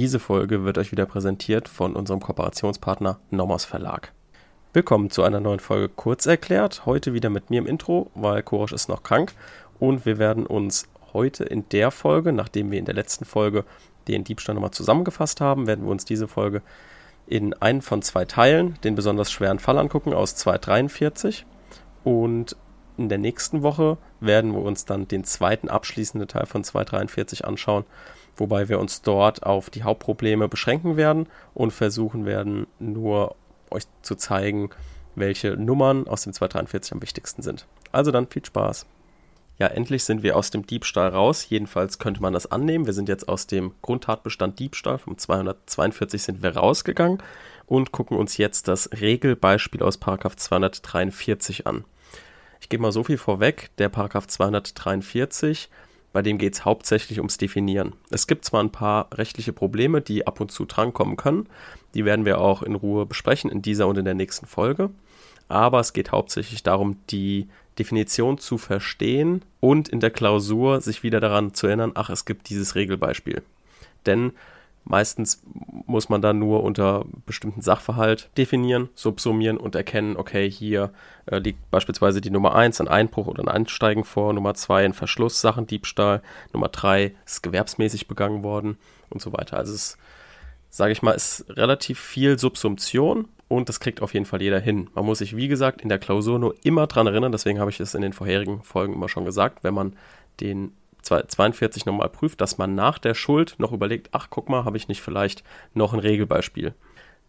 Diese Folge wird euch wieder präsentiert von unserem Kooperationspartner Nomos Verlag. Willkommen zu einer neuen Folge Kurz erklärt. Heute wieder mit mir im Intro, weil Korosch ist noch krank. Und wir werden uns heute in der Folge, nachdem wir in der letzten Folge den Diebstahl nochmal zusammengefasst haben, werden wir uns diese Folge in einen von zwei Teilen, den besonders schweren Fall angucken aus 243. Und in der nächsten Woche werden wir uns dann den zweiten abschließenden Teil von 243 anschauen, wobei wir uns dort auf die Hauptprobleme beschränken werden und versuchen werden, nur euch zu zeigen, welche Nummern aus dem 243 am wichtigsten sind. Also dann viel Spaß. Ja, endlich sind wir aus dem Diebstahl raus. Jedenfalls könnte man das annehmen. Wir sind jetzt aus dem Grundtatbestand Diebstahl vom 242 sind wir rausgegangen und gucken uns jetzt das Regelbeispiel aus 243 an. Ich gebe mal so viel vorweg. Der 243, bei dem geht es hauptsächlich ums Definieren. Es gibt zwar ein paar rechtliche Probleme, die ab und zu drankommen können. Die werden wir auch in Ruhe besprechen in dieser und in der nächsten Folge. Aber es geht hauptsächlich darum, die Definition zu verstehen und in der Klausur sich wieder daran zu erinnern, ach, es gibt dieses Regelbeispiel. Denn meistens muss man dann nur unter bestimmten Sachverhalt definieren, subsumieren und erkennen, okay, hier äh, liegt beispielsweise die Nummer 1 ein Einbruch oder ein Einsteigen vor, Nummer 2 ein Verschluss, Sachendiebstahl, Nummer 3 ist gewerbsmäßig begangen worden und so weiter. Also es, sage ich mal, ist relativ viel Subsumption und das kriegt auf jeden Fall jeder hin. Man muss sich, wie gesagt, in der Klausur nur immer dran erinnern, deswegen habe ich es in den vorherigen Folgen immer schon gesagt, wenn man den 42 nochmal prüft, dass man nach der Schuld noch überlegt, ach guck mal, habe ich nicht vielleicht noch ein Regelbeispiel.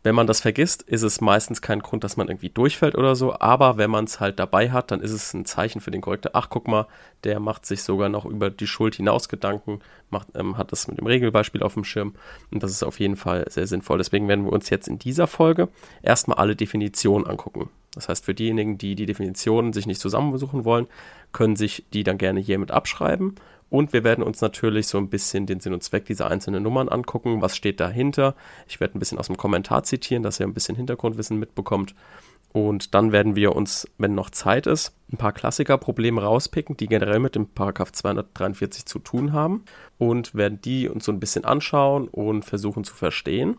Wenn man das vergisst, ist es meistens kein Grund, dass man irgendwie durchfällt oder so, aber wenn man es halt dabei hat, dann ist es ein Zeichen für den Korrektor. Ach, guck mal, der macht sich sogar noch über die Schuld hinaus Gedanken, macht, ähm, hat das mit dem Regelbeispiel auf dem Schirm und das ist auf jeden Fall sehr sinnvoll. Deswegen werden wir uns jetzt in dieser Folge erstmal alle Definitionen angucken. Das heißt, für diejenigen, die die Definitionen sich nicht zusammensuchen wollen, können sich die dann gerne hier mit abschreiben und wir werden uns natürlich so ein bisschen den Sinn und Zweck dieser einzelnen Nummern angucken. Was steht dahinter? Ich werde ein bisschen aus dem Kommentar zitieren, dass ihr ein bisschen Hintergrundwissen mitbekommt. Und dann werden wir uns, wenn noch Zeit ist, ein paar Klassikerprobleme rauspicken, die generell mit dem Paragraph 243 zu tun haben. Und werden die uns so ein bisschen anschauen und versuchen zu verstehen.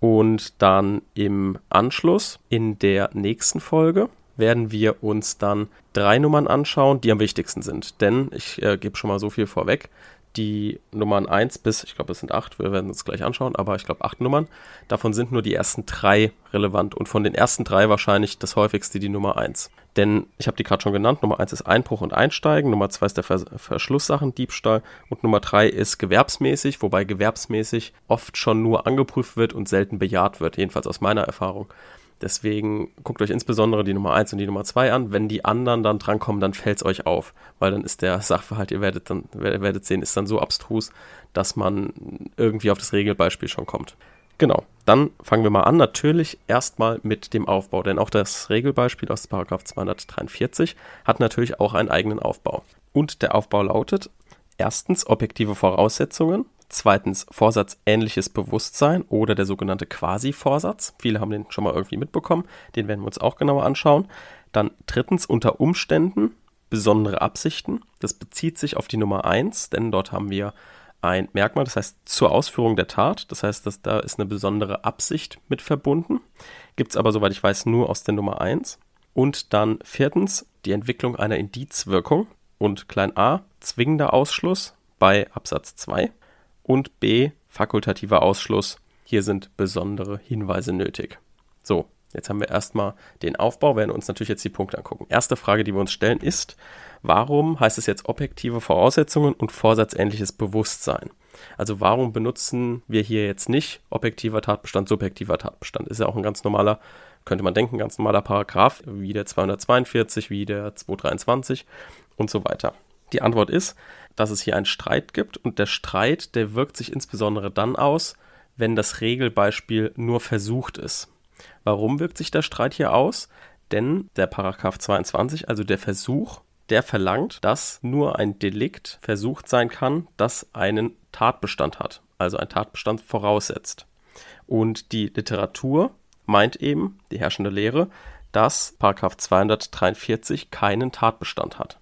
Und dann im Anschluss in der nächsten Folge werden wir uns dann drei Nummern anschauen, die am wichtigsten sind. Denn ich äh, gebe schon mal so viel vorweg. Die Nummern 1 bis, ich glaube, es sind 8, wir werden uns gleich anschauen, aber ich glaube 8 Nummern. Davon sind nur die ersten drei relevant und von den ersten drei wahrscheinlich das häufigste die Nummer 1. Denn ich habe die gerade schon genannt, Nummer 1 ist Einbruch und Einsteigen, Nummer 2 ist der Vers Verschlusssachendiebstahl und Nummer 3 ist gewerbsmäßig, wobei gewerbsmäßig oft schon nur angeprüft wird und selten bejaht wird, jedenfalls aus meiner Erfahrung. Deswegen guckt euch insbesondere die Nummer 1 und die Nummer 2 an. Wenn die anderen dann drankommen, dann fällt es euch auf, weil dann ist der Sachverhalt, ihr werdet dann werdet sehen, ist dann so abstrus, dass man irgendwie auf das Regelbeispiel schon kommt. Genau, dann fangen wir mal an. Natürlich erstmal mit dem Aufbau, denn auch das Regelbeispiel aus 243 hat natürlich auch einen eigenen Aufbau. Und der Aufbau lautet: erstens objektive Voraussetzungen, Zweitens vorsatzähnliches Bewusstsein oder der sogenannte Quasi-Vorsatz. Viele haben den schon mal irgendwie mitbekommen. Den werden wir uns auch genauer anschauen. Dann drittens unter Umständen besondere Absichten. Das bezieht sich auf die Nummer 1, denn dort haben wir ein Merkmal, das heißt zur Ausführung der Tat. Das heißt, dass da ist eine besondere Absicht mit verbunden. Gibt es aber, soweit ich weiß, nur aus der Nummer 1. Und dann viertens die Entwicklung einer Indizwirkung und klein a zwingender Ausschluss bei Absatz 2 und B fakultativer Ausschluss. Hier sind besondere Hinweise nötig. So, jetzt haben wir erstmal den Aufbau, werden uns natürlich jetzt die Punkte angucken. Erste Frage, die wir uns stellen, ist, warum heißt es jetzt objektive Voraussetzungen und vorsatzähnliches Bewusstsein? Also warum benutzen wir hier jetzt nicht objektiver Tatbestand, subjektiver Tatbestand? Ist ja auch ein ganz normaler, könnte man denken, ganz normaler Paragraph, wie der 242, wie der 223 und so weiter. Die Antwort ist, dass es hier einen Streit gibt und der Streit, der wirkt sich insbesondere dann aus, wenn das Regelbeispiel nur versucht ist. Warum wirkt sich der Streit hier aus? Denn der Paragraph 22, also der Versuch, der verlangt, dass nur ein Delikt versucht sein kann, das einen Tatbestand hat, also ein Tatbestand voraussetzt. Und die Literatur meint eben, die herrschende Lehre, dass Paragraph 243 keinen Tatbestand hat.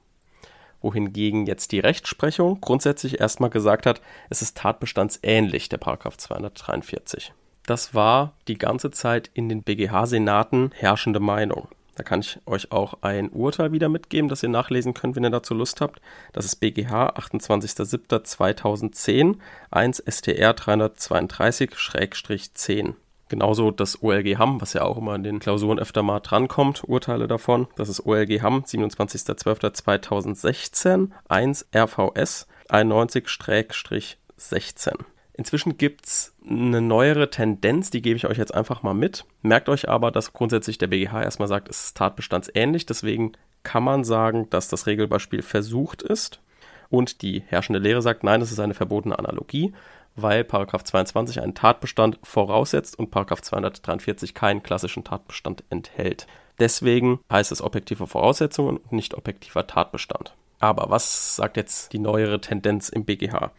Wohingegen jetzt die Rechtsprechung grundsätzlich erstmal gesagt hat, es ist tatbestandsähnlich, der Paragraph 243. Das war die ganze Zeit in den BGH-Senaten herrschende Meinung. Da kann ich euch auch ein Urteil wieder mitgeben, das ihr nachlesen könnt, wenn ihr dazu Lust habt. Das ist BGH 28.07.2010, 1 STR 332-10. Genauso das OLG Hamm, was ja auch immer in den Klausuren öfter mal drankommt, Urteile davon. Das ist OLG Hamm, 27.12.2016, 1 RVS 91-16. Inzwischen gibt es eine neuere Tendenz, die gebe ich euch jetzt einfach mal mit. Merkt euch aber, dass grundsätzlich der BGH erstmal sagt, es ist tatbestandsähnlich. Deswegen kann man sagen, dass das Regelbeispiel versucht ist. Und die herrschende Lehre sagt, nein, es ist eine verbotene Analogie, weil Paragraph 22 einen Tatbestand voraussetzt und Paragraph 243 keinen klassischen Tatbestand enthält. Deswegen heißt es objektive Voraussetzungen und nicht objektiver Tatbestand. Aber was sagt jetzt die neuere Tendenz im BGH?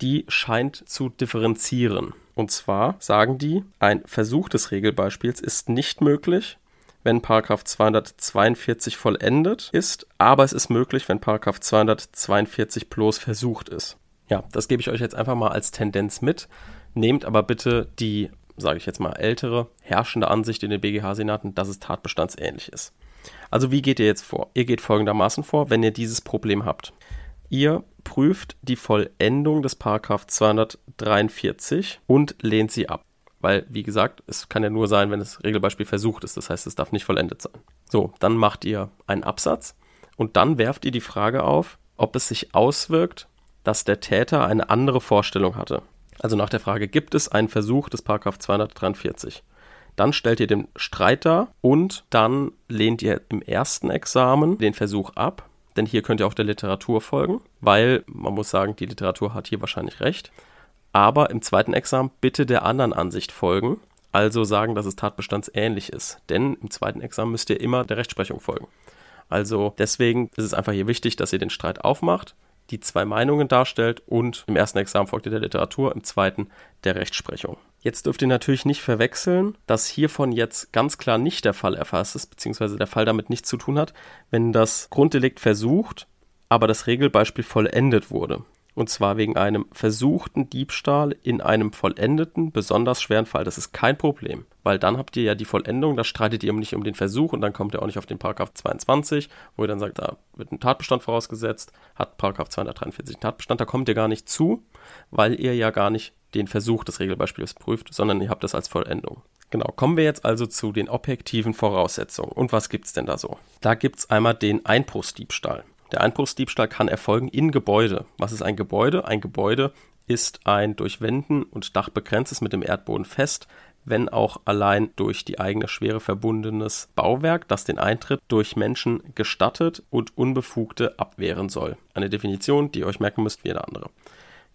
die scheint zu differenzieren. Und zwar sagen die, ein Versuch des Regelbeispiels ist nicht möglich, wenn Paragraph 242 vollendet ist, aber es ist möglich, wenn Paragraph 242 bloß versucht ist. Ja, das gebe ich euch jetzt einfach mal als Tendenz mit. Nehmt aber bitte die, sage ich jetzt mal, ältere, herrschende Ansicht in den BGH-Senaten, dass es tatbestandsähnlich ist. Also wie geht ihr jetzt vor? Ihr geht folgendermaßen vor, wenn ihr dieses Problem habt. Ihr prüft die Vollendung des Paragraph 243 und lehnt sie ab. Weil, wie gesagt, es kann ja nur sein, wenn das Regelbeispiel versucht ist. Das heißt, es darf nicht vollendet sein. So, dann macht ihr einen Absatz und dann werft ihr die Frage auf, ob es sich auswirkt, dass der Täter eine andere Vorstellung hatte. Also nach der Frage, gibt es einen Versuch des Paragraph 243? Dann stellt ihr den Streit dar und dann lehnt ihr im ersten Examen den Versuch ab denn hier könnt ihr auch der Literatur folgen, weil man muss sagen, die Literatur hat hier wahrscheinlich recht. Aber im zweiten Examen bitte der anderen Ansicht folgen, also sagen, dass es tatbestandsähnlich ist. Denn im zweiten Examen müsst ihr immer der Rechtsprechung folgen. Also deswegen ist es einfach hier wichtig, dass ihr den Streit aufmacht, die zwei Meinungen darstellt und im ersten Examen folgt ihr der Literatur, im zweiten der Rechtsprechung. Jetzt dürft ihr natürlich nicht verwechseln, dass hiervon jetzt ganz klar nicht der Fall erfasst ist, beziehungsweise der Fall damit nichts zu tun hat, wenn das Grunddelikt versucht, aber das Regelbeispiel vollendet wurde. Und zwar wegen einem versuchten Diebstahl in einem vollendeten, besonders schweren Fall. Das ist kein Problem, weil dann habt ihr ja die Vollendung, da streitet ihr nicht um den Versuch und dann kommt ihr auch nicht auf den Paragraph 22, wo ihr dann sagt, da wird ein Tatbestand vorausgesetzt, hat Paragraph 243 einen Tatbestand, da kommt ihr gar nicht zu, weil ihr ja gar nicht den Versuch des Regelbeispiels prüft, sondern ihr habt das als Vollendung. Genau, kommen wir jetzt also zu den objektiven Voraussetzungen. Und was gibt es denn da so? Da gibt es einmal den Einbruchsdiebstahl. Der Einbruchsdiebstahl kann erfolgen in Gebäude. Was ist ein Gebäude? Ein Gebäude ist ein durch Wänden und Dach begrenztes mit dem Erdboden fest, wenn auch allein durch die eigene Schwere verbundenes Bauwerk, das den Eintritt durch Menschen gestattet und Unbefugte abwehren soll. Eine Definition, die ihr euch merken müsst wie eine andere.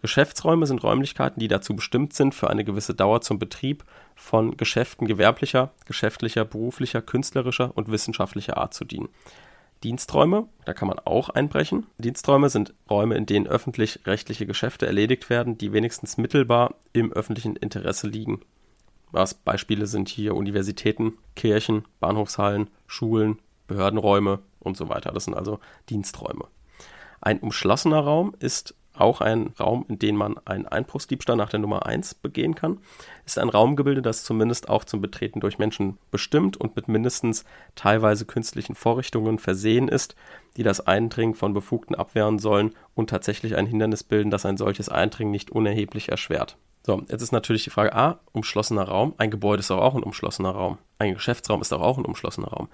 Geschäftsräume sind Räumlichkeiten, die dazu bestimmt sind, für eine gewisse Dauer zum Betrieb von Geschäften gewerblicher, geschäftlicher, beruflicher, künstlerischer und wissenschaftlicher Art zu dienen. Diensträume, da kann man auch einbrechen. Diensträume sind Räume, in denen öffentlich-rechtliche Geschäfte erledigt werden, die wenigstens mittelbar im öffentlichen Interesse liegen. Was Beispiele sind hier Universitäten, Kirchen, Bahnhofshallen, Schulen, Behördenräume und so weiter. Das sind also Diensträume. Ein umschlossener Raum ist auch ein Raum, in den man einen Einbruchsdiebstahl nach der Nummer 1 begehen kann. Ist ein Raumgebilde, das zumindest auch zum Betreten durch Menschen bestimmt und mit mindestens teilweise künstlichen Vorrichtungen versehen ist, die das Eindringen von Befugten abwehren sollen und tatsächlich ein Hindernis bilden, das ein solches Eindringen nicht unerheblich erschwert. So, jetzt ist natürlich die Frage A, umschlossener Raum. Ein Gebäude ist auch ein umschlossener Raum. Ein Geschäftsraum ist auch ein umschlossener Raum.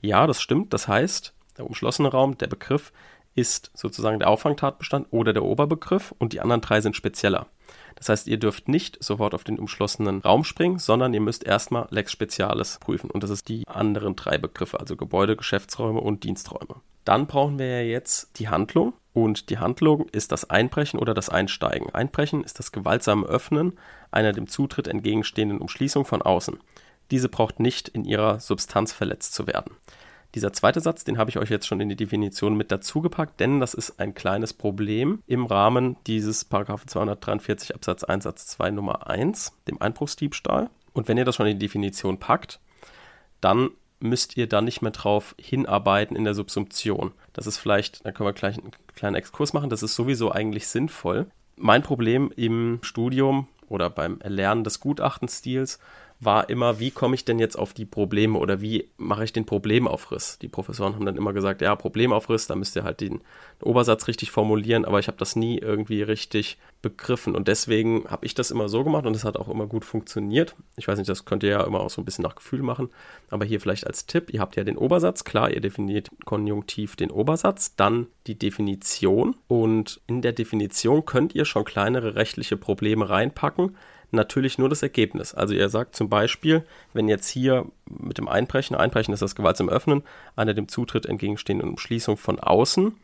Ja, das stimmt. Das heißt, der umschlossene Raum, der Begriff, ist sozusagen der Auffangtatbestand oder der Oberbegriff und die anderen drei sind spezieller. Das heißt, ihr dürft nicht sofort auf den umschlossenen Raum springen, sondern ihr müsst erstmal Lex Spezialis prüfen. Und das ist die anderen drei Begriffe, also Gebäude, Geschäftsräume und Diensträume. Dann brauchen wir ja jetzt die Handlung. Und die Handlung ist das Einbrechen oder das Einsteigen. Einbrechen ist das gewaltsame Öffnen einer dem Zutritt entgegenstehenden Umschließung von außen. Diese braucht nicht in ihrer Substanz verletzt zu werden. Dieser zweite Satz, den habe ich euch jetzt schon in die Definition mit dazugepackt, denn das ist ein kleines Problem im Rahmen dieses Paragraph 243 Absatz 1 Satz 2 Nummer 1, dem Einbruchsdiebstahl. Und wenn ihr das schon in die Definition packt, dann müsst ihr da nicht mehr drauf hinarbeiten in der Subsumption. Das ist vielleicht, da können wir gleich einen kleinen Exkurs machen, das ist sowieso eigentlich sinnvoll. Mein Problem im Studium oder beim Erlernen des Gutachtenstils war immer, wie komme ich denn jetzt auf die Probleme oder wie mache ich den Problemaufriss? Die Professoren haben dann immer gesagt, ja, Problemaufriss, da müsst ihr halt den Obersatz richtig formulieren, aber ich habe das nie irgendwie richtig begriffen. Und deswegen habe ich das immer so gemacht und es hat auch immer gut funktioniert. Ich weiß nicht, das könnt ihr ja immer auch so ein bisschen nach Gefühl machen, aber hier vielleicht als Tipp, ihr habt ja den Obersatz, klar, ihr definiert konjunktiv den Obersatz, dann die Definition. Und in der Definition könnt ihr schon kleinere rechtliche Probleme reinpacken, natürlich nur das Ergebnis. Also ihr sagt zum Beispiel, wenn jetzt hier mit dem Einbrechen, Einbrechen ist das gewaltsam Öffnen, einer dem Zutritt entgegenstehenden Umschließung von außen,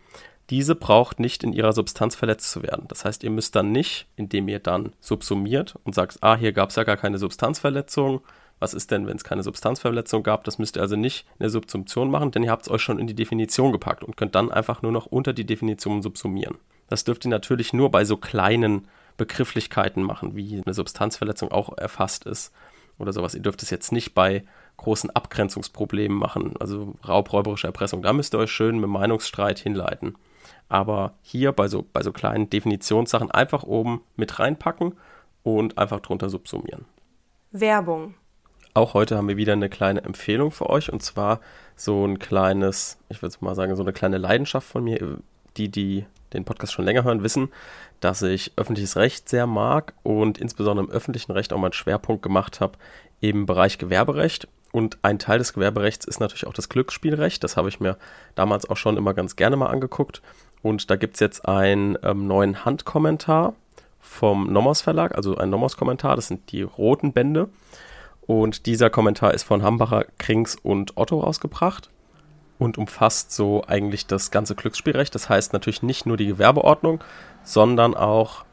diese braucht nicht in ihrer Substanz verletzt zu werden. Das heißt, ihr müsst dann nicht, indem ihr dann subsumiert und sagt, ah, hier gab es ja gar keine Substanzverletzung, was ist denn, wenn es keine Substanzverletzung gab? Das müsst ihr also nicht in der Subsumption machen, denn ihr habt es euch schon in die Definition gepackt und könnt dann einfach nur noch unter die Definition subsumieren. Das dürft ihr natürlich nur bei so kleinen Begrifflichkeiten machen, wie eine Substanzverletzung auch erfasst ist oder sowas. Ihr dürft es jetzt nicht bei großen Abgrenzungsproblemen machen, also raubräuberische Erpressung. Da müsst ihr euch schön mit Meinungsstreit hinleiten. Aber hier bei so, bei so kleinen Definitionssachen einfach oben mit reinpacken und einfach drunter subsumieren. Werbung. Auch heute haben wir wieder eine kleine Empfehlung für euch und zwar so ein kleines, ich würde mal sagen, so eine kleine Leidenschaft von mir. Die, die den Podcast schon länger hören, wissen, dass ich öffentliches Recht sehr mag und insbesondere im öffentlichen Recht auch mal einen Schwerpunkt gemacht habe im Bereich Gewerberecht. Und ein Teil des Gewerberechts ist natürlich auch das Glücksspielrecht. Das habe ich mir damals auch schon immer ganz gerne mal angeguckt. Und da gibt es jetzt einen ähm, neuen Handkommentar vom Nomos Verlag, also ein Nomos-Kommentar. Das sind die roten Bände. Und dieser Kommentar ist von Hambacher, Krings und Otto rausgebracht und umfasst so eigentlich das ganze Glücksspielrecht. Das heißt natürlich nicht nur die Gewerbeordnung, sondern auch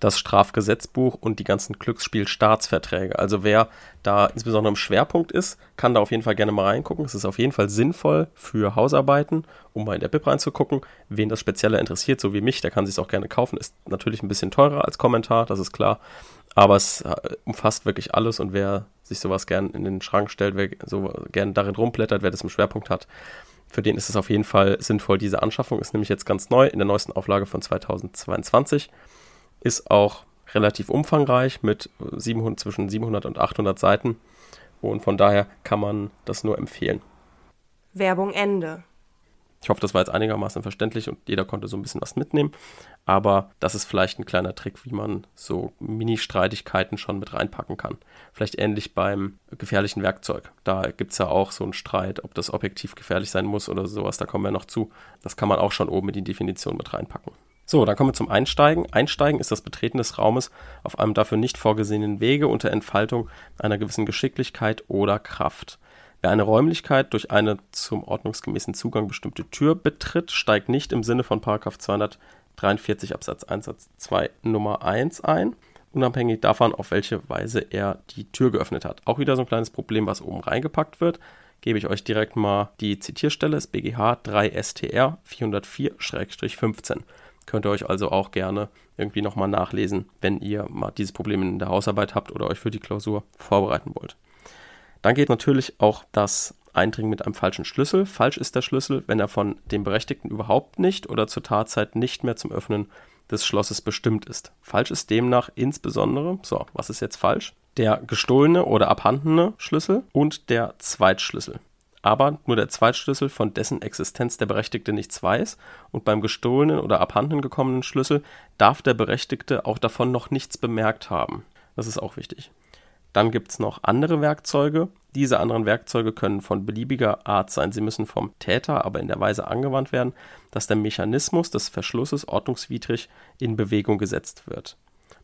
das Strafgesetzbuch und die ganzen Glücksspielstaatsverträge. Also wer da insbesondere im Schwerpunkt ist, kann da auf jeden Fall gerne mal reingucken. Es ist auf jeden Fall sinnvoll für Hausarbeiten, um mal in der BIP reinzugucken. Wen das Spezieller interessiert, so wie mich, der kann sich auch gerne kaufen. Ist natürlich ein bisschen teurer als Kommentar, das ist klar. Aber es äh, umfasst wirklich alles und wer sich sowas gern in den Schrank stellt, wer so gern darin rumblättert, wer das im Schwerpunkt hat, für den ist es auf jeden Fall sinnvoll. Diese Anschaffung ist nämlich jetzt ganz neu in der neuesten Auflage von 2022. Ist auch relativ umfangreich mit 700, zwischen 700 und 800 Seiten. Und von daher kann man das nur empfehlen. Werbung Ende. Ich hoffe, das war jetzt einigermaßen verständlich und jeder konnte so ein bisschen was mitnehmen. Aber das ist vielleicht ein kleiner Trick, wie man so Mini-Streitigkeiten schon mit reinpacken kann. Vielleicht ähnlich beim gefährlichen Werkzeug. Da gibt es ja auch so einen Streit, ob das objektiv gefährlich sein muss oder sowas. Da kommen wir noch zu. Das kann man auch schon oben in die Definition mit reinpacken. So, dann kommen wir zum Einsteigen. Einsteigen ist das Betreten des Raumes auf einem dafür nicht vorgesehenen Wege unter Entfaltung einer gewissen Geschicklichkeit oder Kraft. Wer eine Räumlichkeit durch eine zum ordnungsgemäßen Zugang bestimmte Tür betritt, steigt nicht im Sinne von 243 Absatz 1 Satz 2 Nummer 1 ein, unabhängig davon, auf welche Weise er die Tür geöffnet hat. Auch wieder so ein kleines Problem, was oben reingepackt wird. Gebe ich euch direkt mal die Zitierstelle, ist BGH 3 STR 404-15. Könnt ihr euch also auch gerne irgendwie nochmal nachlesen, wenn ihr mal dieses Problem in der Hausarbeit habt oder euch für die Klausur vorbereiten wollt. Dann geht natürlich auch das Eindringen mit einem falschen Schlüssel. Falsch ist der Schlüssel, wenn er von dem Berechtigten überhaupt nicht oder zur Tatzeit nicht mehr zum Öffnen des Schlosses bestimmt ist. Falsch ist demnach insbesondere, so, was ist jetzt falsch? Der gestohlene oder abhandene Schlüssel und der Zweitschlüssel. Aber nur der Zweitschlüssel, von dessen Existenz der Berechtigte nichts weiß, und beim gestohlenen oder abhanden gekommenen Schlüssel darf der Berechtigte auch davon noch nichts bemerkt haben. Das ist auch wichtig. Dann gibt es noch andere Werkzeuge. Diese anderen Werkzeuge können von beliebiger Art sein. Sie müssen vom Täter aber in der Weise angewandt werden, dass der Mechanismus des Verschlusses ordnungswidrig in Bewegung gesetzt wird.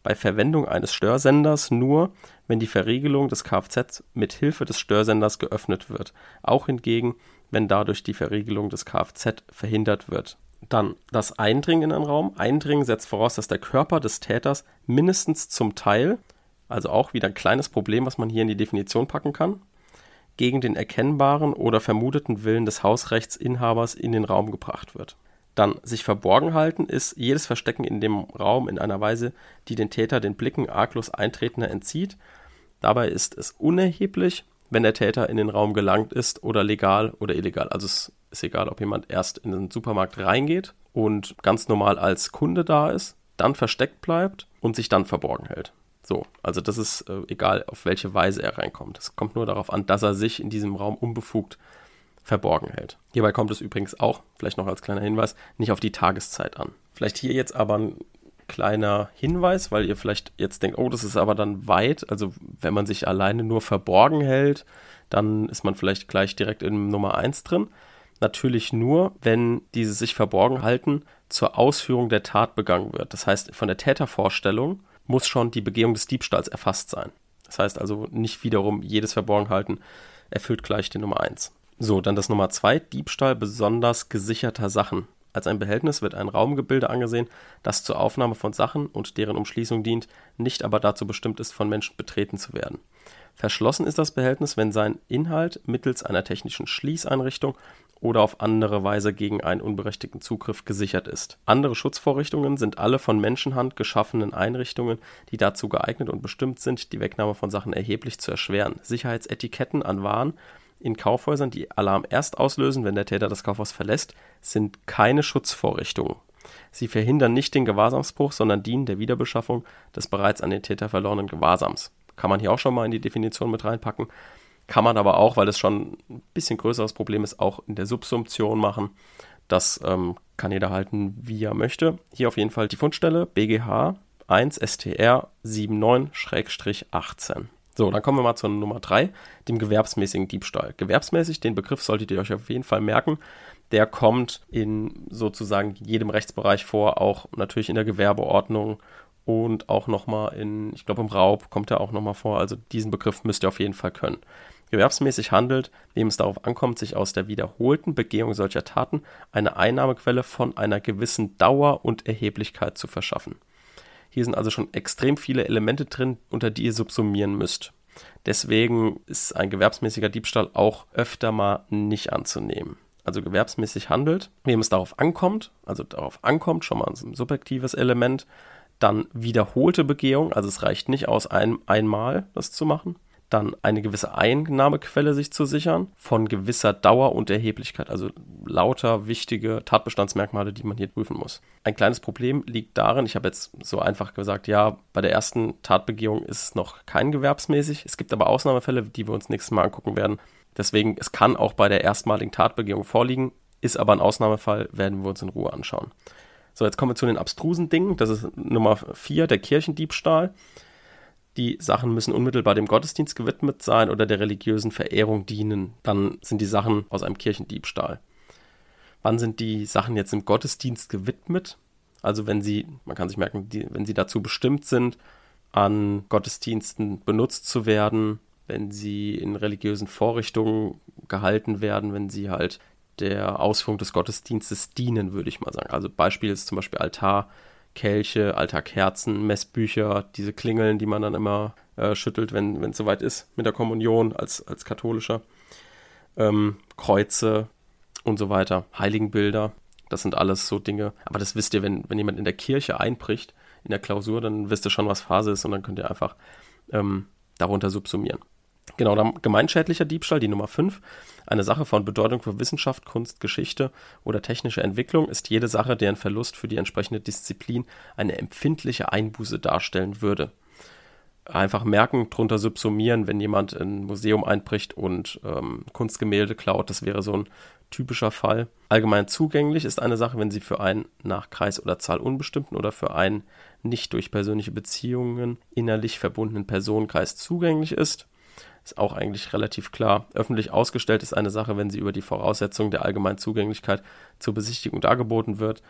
Bei Verwendung eines Störsenders nur, wenn die Verriegelung des Kfz mit Hilfe des Störsenders geöffnet wird. Auch hingegen, wenn dadurch die Verriegelung des Kfz verhindert wird. Dann das Eindringen in einen Raum. Eindringen setzt voraus, dass der Körper des Täters mindestens zum Teil also auch wieder ein kleines Problem, was man hier in die Definition packen kann, gegen den erkennbaren oder vermuteten Willen des Hausrechtsinhabers in den Raum gebracht wird. Dann sich verborgen halten ist jedes Verstecken in dem Raum in einer Weise, die den Täter den Blicken arglos Eintretender entzieht. Dabei ist es unerheblich, wenn der Täter in den Raum gelangt ist oder legal oder illegal. Also es ist egal, ob jemand erst in den Supermarkt reingeht und ganz normal als Kunde da ist, dann versteckt bleibt und sich dann verborgen hält. So, also das ist äh, egal, auf welche Weise er reinkommt. Es kommt nur darauf an, dass er sich in diesem Raum unbefugt verborgen hält. Hierbei kommt es übrigens auch, vielleicht noch als kleiner Hinweis, nicht auf die Tageszeit an. Vielleicht hier jetzt aber ein kleiner Hinweis, weil ihr vielleicht jetzt denkt, oh, das ist aber dann weit. Also wenn man sich alleine nur verborgen hält, dann ist man vielleicht gleich direkt in Nummer 1 drin. Natürlich nur, wenn dieses sich verborgen halten zur Ausführung der Tat begangen wird. Das heißt, von der Tätervorstellung muss schon die Begehung des Diebstahls erfasst sein. Das heißt also nicht wiederum jedes Verborgenhalten erfüllt gleich die Nummer 1. So, dann das Nummer 2, Diebstahl besonders gesicherter Sachen. Als ein Behältnis wird ein Raumgebilde angesehen, das zur Aufnahme von Sachen und deren Umschließung dient, nicht aber dazu bestimmt ist, von Menschen betreten zu werden. Verschlossen ist das Behältnis, wenn sein Inhalt mittels einer technischen Schließeinrichtung oder auf andere Weise gegen einen unberechtigten Zugriff gesichert ist. Andere Schutzvorrichtungen sind alle von Menschenhand geschaffenen Einrichtungen, die dazu geeignet und bestimmt sind, die Wegnahme von Sachen erheblich zu erschweren. Sicherheitsetiketten an Waren in Kaufhäusern, die Alarm erst auslösen, wenn der Täter das Kaufhaus verlässt, sind keine Schutzvorrichtungen. Sie verhindern nicht den Gewahrsamsbruch, sondern dienen der Wiederbeschaffung des bereits an den Täter verlorenen Gewahrsams. Kann man hier auch schon mal in die Definition mit reinpacken. Kann man aber auch, weil es schon ein bisschen größeres Problem ist, auch in der Subsumption machen. Das ähm, kann jeder halten, wie er möchte. Hier auf jeden Fall die Fundstelle BGH 1 STR 79-18. So, dann kommen wir mal zur Nummer 3, dem gewerbsmäßigen Diebstahl. Gewerbsmäßig, den Begriff solltet ihr euch auf jeden Fall merken. Der kommt in sozusagen jedem Rechtsbereich vor, auch natürlich in der Gewerbeordnung und auch nochmal in, ich glaube im Raub kommt er auch nochmal vor. Also diesen Begriff müsst ihr auf jeden Fall können. Gewerbsmäßig handelt, wem es darauf ankommt, sich aus der wiederholten Begehung solcher Taten eine Einnahmequelle von einer gewissen Dauer und Erheblichkeit zu verschaffen. Hier sind also schon extrem viele Elemente drin, unter die ihr subsumieren müsst. Deswegen ist ein gewerbsmäßiger Diebstahl auch öfter mal nicht anzunehmen. Also gewerbsmäßig handelt, wem es darauf ankommt, also darauf ankommt, schon mal ein subjektives Element, dann wiederholte Begehung, also es reicht nicht aus, ein, einmal das zu machen dann eine gewisse Einnahmequelle sich zu sichern, von gewisser Dauer und Erheblichkeit, also lauter wichtige Tatbestandsmerkmale, die man hier prüfen muss. Ein kleines Problem liegt darin, ich habe jetzt so einfach gesagt, ja, bei der ersten Tatbegehung ist es noch kein gewerbsmäßig. Es gibt aber Ausnahmefälle, die wir uns nächstes Mal angucken werden. Deswegen, es kann auch bei der erstmaligen Tatbegehung vorliegen, ist aber ein Ausnahmefall, werden wir uns in Ruhe anschauen. So, jetzt kommen wir zu den abstrusen Dingen. Das ist Nummer 4, der Kirchendiebstahl die Sachen müssen unmittelbar dem Gottesdienst gewidmet sein oder der religiösen Verehrung dienen. Dann sind die Sachen aus einem Kirchendiebstahl. Wann sind die Sachen jetzt im Gottesdienst gewidmet? Also wenn sie, man kann sich merken, die, wenn sie dazu bestimmt sind, an Gottesdiensten benutzt zu werden, wenn sie in religiösen Vorrichtungen gehalten werden, wenn sie halt der Ausführung des Gottesdienstes dienen, würde ich mal sagen. Also Beispiel ist zum Beispiel Altar, Kelche, Altarkerzen, Messbücher, diese Klingeln, die man dann immer äh, schüttelt, wenn es soweit ist mit der Kommunion als, als katholischer. Ähm, Kreuze und so weiter, Heiligenbilder, das sind alles so Dinge. Aber das wisst ihr, wenn, wenn jemand in der Kirche einbricht, in der Klausur, dann wisst ihr schon, was Phase ist und dann könnt ihr einfach ähm, darunter subsumieren. Genau, gemeinschädlicher Diebstahl, die Nummer 5. Eine Sache von Bedeutung für Wissenschaft, Kunst, Geschichte oder technische Entwicklung ist jede Sache, deren Verlust für die entsprechende Disziplin eine empfindliche Einbuße darstellen würde. Einfach merken, drunter subsumieren, wenn jemand in ein Museum einbricht und ähm, Kunstgemälde klaut, das wäre so ein typischer Fall. Allgemein zugänglich ist eine Sache, wenn sie für einen nach Kreis oder Zahl unbestimmten oder für einen nicht durch persönliche Beziehungen innerlich verbundenen Personenkreis zugänglich ist. Ist auch eigentlich relativ klar. Öffentlich ausgestellt ist eine Sache, wenn sie über die Voraussetzungen der allgemeinen Zugänglichkeit zur Besichtigung dargeboten wird.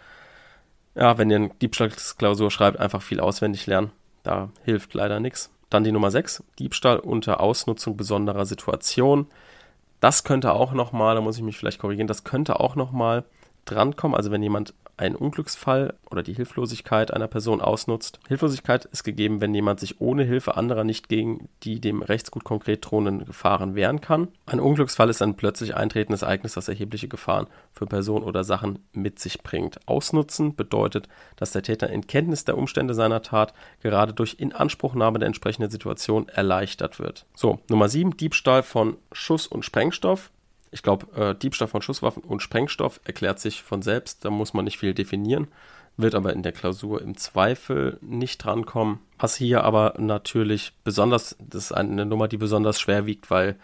Ja, wenn ihr eine Diebstahlsklausur schreibt, einfach viel auswendig lernen. Da hilft leider nichts. Dann die Nummer 6, Diebstahl unter Ausnutzung besonderer Situationen. Das könnte auch nochmal, da muss ich mich vielleicht korrigieren, das könnte auch nochmal drankommen. Also wenn jemand einen Unglücksfall oder die Hilflosigkeit einer Person ausnutzt. Hilflosigkeit ist gegeben, wenn jemand sich ohne Hilfe anderer nicht gegen die dem Rechtsgut konkret drohenden Gefahren wehren kann. Ein Unglücksfall ist ein plötzlich eintretendes Ereignis, das erhebliche Gefahren für Personen oder Sachen mit sich bringt. Ausnutzen bedeutet, dass der Täter in Kenntnis der Umstände seiner Tat gerade durch Inanspruchnahme der entsprechenden Situation erleichtert wird. So, Nummer 7, Diebstahl von Schuss- und Sprengstoff. Ich glaube, äh, Diebstahl von Schusswaffen und Sprengstoff erklärt sich von selbst, da muss man nicht viel definieren, wird aber in der Klausur im Zweifel nicht drankommen. Was hier aber natürlich besonders, das ist eine Nummer, die besonders schwer wiegt, weil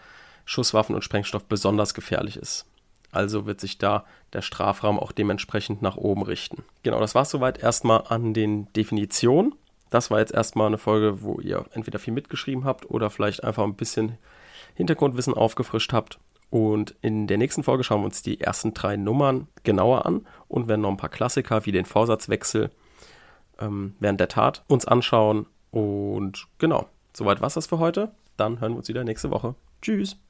Schusswaffen und Sprengstoff besonders gefährlich ist. Also wird sich da der Strafraum auch dementsprechend nach oben richten. Genau, das war es soweit erstmal an den Definitionen. Das war jetzt erstmal eine Folge, wo ihr entweder viel mitgeschrieben habt oder vielleicht einfach ein bisschen Hintergrundwissen aufgefrischt habt. Und in der nächsten Folge schauen wir uns die ersten drei Nummern genauer an und werden noch ein paar Klassiker wie den Vorsatzwechsel ähm, während der Tat uns anschauen. Und genau, soweit war es das für heute. Dann hören wir uns wieder nächste Woche. Tschüss.